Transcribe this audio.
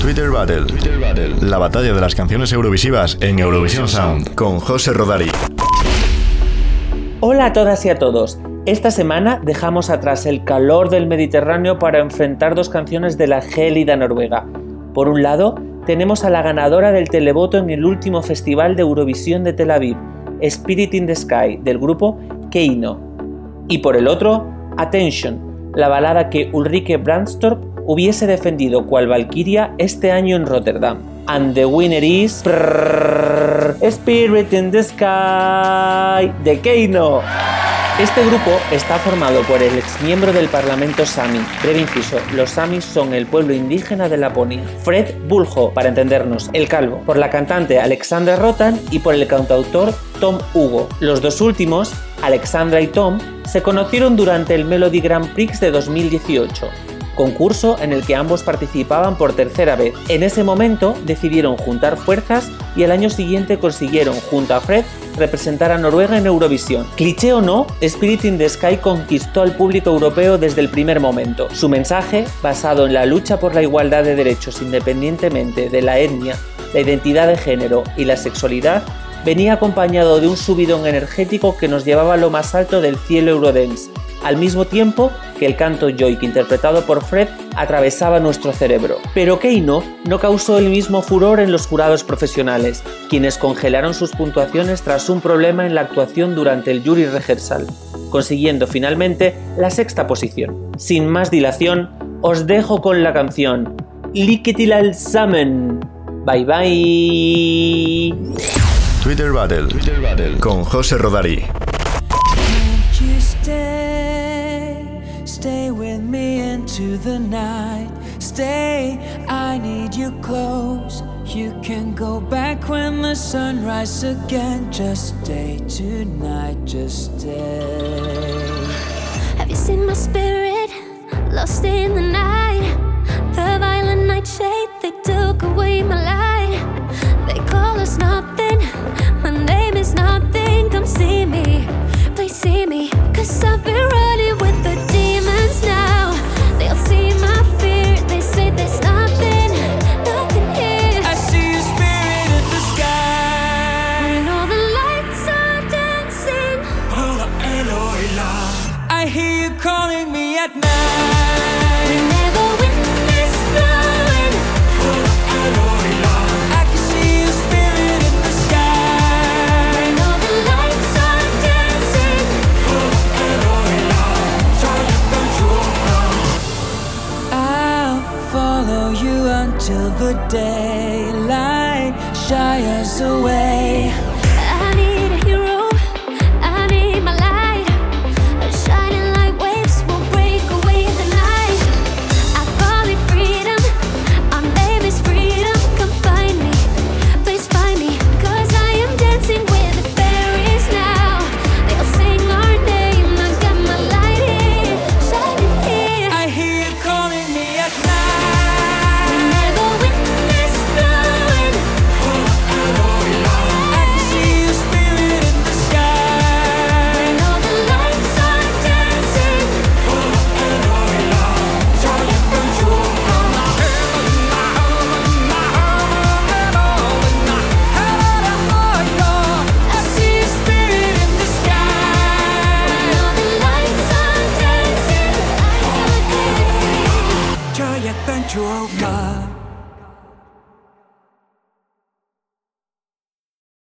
Twitter Battle. La batalla de las canciones eurovisivas en Eurovisión Sound con José Rodari. Hola a todas y a todos. Esta semana dejamos atrás el calor del Mediterráneo para enfrentar dos canciones de la gélida Noruega. Por un lado, tenemos a la ganadora del televoto en el último festival de Eurovisión de Tel Aviv, Spirit in the Sky, del grupo Keino. Y por el otro, Attention, la balada que Ulrike Brandstorp hubiese defendido cual Valkyria este año en Rotterdam. And the winner is... Spirit in the Sky de Keino. Este grupo está formado por el exmiembro del Parlamento Sami. Breve inciso, los Samis son el pueblo indígena de Laponia. Fred Buljo, para entendernos, el calvo, por la cantante Alexandra Rotan y por el cantautor Tom Hugo. Los dos últimos, Alexandra y Tom, se conocieron durante el Melody Grand Prix de 2018 concurso en el que ambos participaban por tercera vez. En ese momento decidieron juntar fuerzas y el año siguiente consiguieron, junto a Fred, representar a Noruega en Eurovisión. Cliché o no, Spirit in the Sky conquistó al público europeo desde el primer momento. Su mensaje, basado en la lucha por la igualdad de derechos independientemente de la etnia, la identidad de género y la sexualidad, venía acompañado de un subidón energético que nos llevaba a lo más alto del cielo Eurodance, al mismo tiempo que el canto Joy, interpretado por Fred, atravesaba nuestro cerebro. Pero Keino no causó el mismo furor en los jurados profesionales, quienes congelaron sus puntuaciones tras un problema en la actuación durante el jury rehearsal, consiguiendo finalmente la sexta posición. Sin más dilación, os dejo con la canción Likitilal Samen. Bye bye. Twitter Battle, Twitter Battle. con José Rodari. Into the night. Stay, I need you close. You can go back when the sun rises again. Just stay tonight, just stay. Have you seen my spirit lost in the night? At night. Whenever wind is blowing. I can see your spirit in the sky. When all the lights are dancing. I'll follow you until the daylight shies away. that you're. Oh